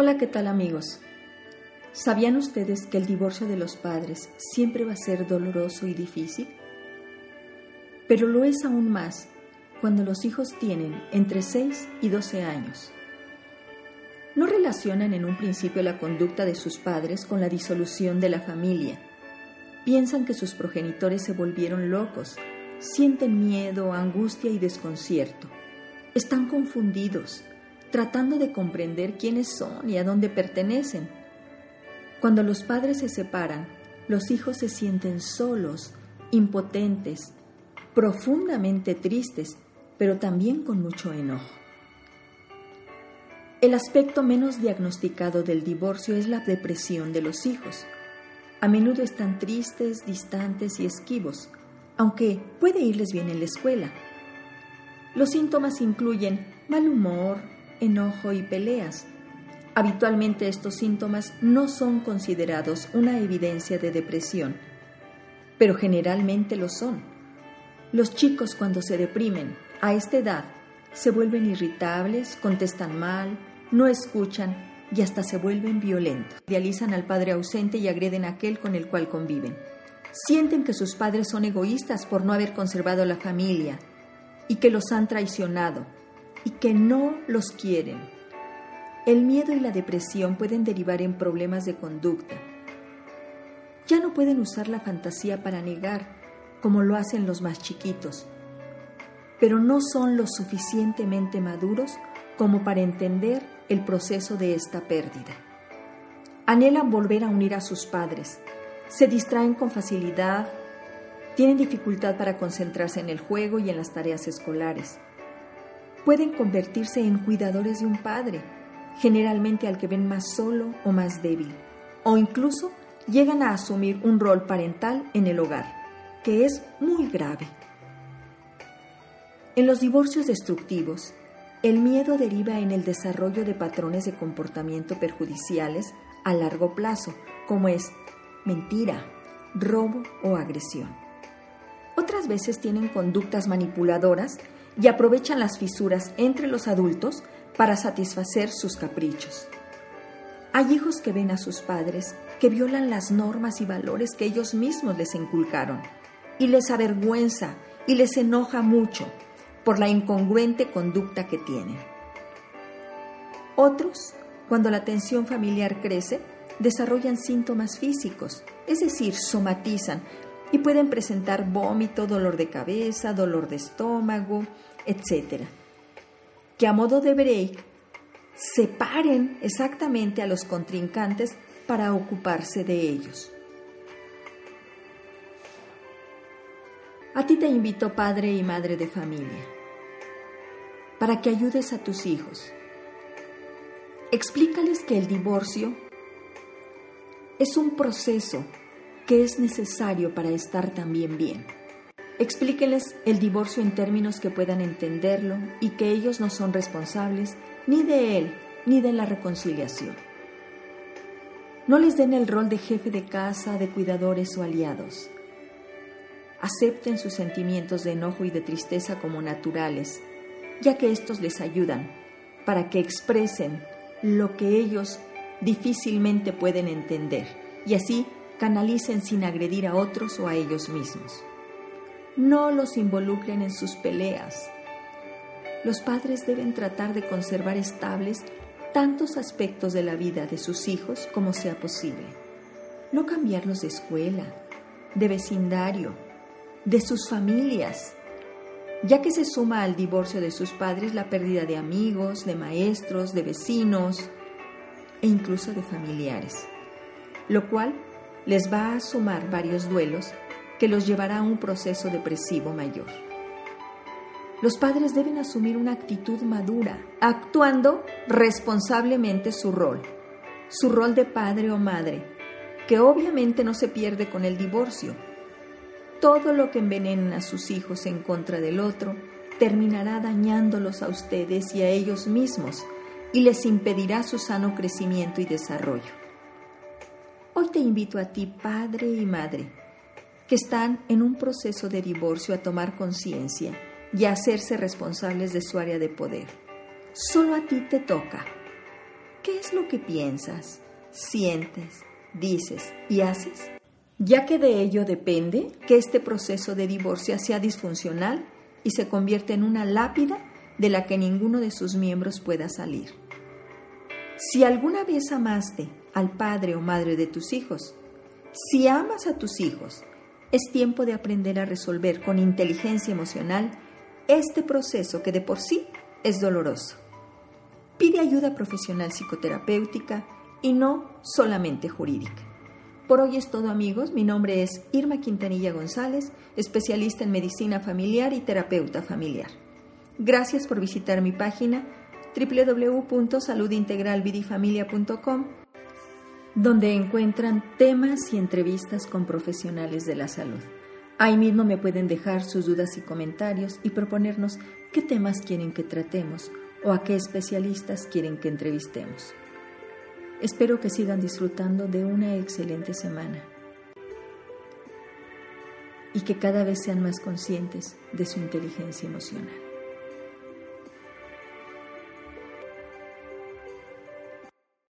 Hola, ¿qué tal amigos? ¿Sabían ustedes que el divorcio de los padres siempre va a ser doloroso y difícil? Pero lo es aún más cuando los hijos tienen entre 6 y 12 años. No relacionan en un principio la conducta de sus padres con la disolución de la familia. Piensan que sus progenitores se volvieron locos, sienten miedo, angustia y desconcierto. Están confundidos, tratando de comprender quiénes son y a dónde pertenecen. Cuando los padres se separan, los hijos se sienten solos, impotentes, profundamente tristes, pero también con mucho enojo. El aspecto menos diagnosticado del divorcio es la depresión de los hijos. A menudo están tristes, distantes y esquivos, aunque puede irles bien en la escuela. Los síntomas incluyen mal humor, enojo y peleas. Habitualmente estos síntomas no son considerados una evidencia de depresión, pero generalmente lo son. Los chicos cuando se deprimen a esta edad se vuelven irritables, contestan mal, no escuchan y hasta se vuelven violentos. Idealizan al padre ausente y agreden a aquel con el cual conviven. Sienten que sus padres son egoístas por no haber conservado la familia y que los han traicionado y que no los quieren. El miedo y la depresión pueden derivar en problemas de conducta. Ya no pueden usar la fantasía para negar, como lo hacen los más chiquitos, pero no son lo suficientemente maduros como para entender el proceso de esta pérdida. Anhelan volver a unir a sus padres, se distraen con facilidad, tienen dificultad para concentrarse en el juego y en las tareas escolares pueden convertirse en cuidadores de un padre, generalmente al que ven más solo o más débil, o incluso llegan a asumir un rol parental en el hogar, que es muy grave. En los divorcios destructivos, el miedo deriva en el desarrollo de patrones de comportamiento perjudiciales a largo plazo, como es mentira, robo o agresión. Otras veces tienen conductas manipuladoras y aprovechan las fisuras entre los adultos para satisfacer sus caprichos. Hay hijos que ven a sus padres que violan las normas y valores que ellos mismos les inculcaron y les avergüenza y les enoja mucho por la incongruente conducta que tienen. Otros, cuando la tensión familiar crece, desarrollan síntomas físicos, es decir, somatizan y pueden presentar vómito, dolor de cabeza, dolor de estómago, etc. Que a modo de break separen exactamente a los contrincantes para ocuparse de ellos. A ti te invito, padre y madre de familia, para que ayudes a tus hijos. Explícales que el divorcio es un proceso que es necesario para estar también bien. Explíqueles el divorcio en términos que puedan entenderlo y que ellos no son responsables ni de él ni de la reconciliación. No les den el rol de jefe de casa, de cuidadores o aliados. Acepten sus sentimientos de enojo y de tristeza como naturales, ya que estos les ayudan para que expresen lo que ellos difícilmente pueden entender y así canalicen sin agredir a otros o a ellos mismos no los involucren en sus peleas. Los padres deben tratar de conservar estables tantos aspectos de la vida de sus hijos como sea posible. No cambiarlos de escuela, de vecindario, de sus familias, ya que se suma al divorcio de sus padres la pérdida de amigos, de maestros, de vecinos e incluso de familiares, lo cual les va a sumar varios duelos que los llevará a un proceso depresivo mayor. Los padres deben asumir una actitud madura, actuando responsablemente su rol, su rol de padre o madre, que obviamente no se pierde con el divorcio. Todo lo que envenena a sus hijos en contra del otro terminará dañándolos a ustedes y a ellos mismos y les impedirá su sano crecimiento y desarrollo. Hoy te invito a ti, padre y madre, que están en un proceso de divorcio a tomar conciencia y a hacerse responsables de su área de poder. Solo a ti te toca. ¿qué es lo que piensas, sientes, dices y haces? Ya que de ello depende que este proceso de divorcio sea disfuncional y se convierta en una lápida de la que ninguno de sus miembros pueda salir. Si alguna vez amaste al padre o madre de tus hijos, si amas a tus hijos, es tiempo de aprender a resolver con inteligencia emocional este proceso que de por sí es doloroso. Pide ayuda profesional psicoterapéutica y no solamente jurídica. Por hoy es todo amigos, mi nombre es Irma Quintanilla González, especialista en medicina familiar y terapeuta familiar. Gracias por visitar mi página www.saludintegralvidifamilia.com donde encuentran temas y entrevistas con profesionales de la salud. Ahí mismo me pueden dejar sus dudas y comentarios y proponernos qué temas quieren que tratemos o a qué especialistas quieren que entrevistemos. Espero que sigan disfrutando de una excelente semana y que cada vez sean más conscientes de su inteligencia emocional.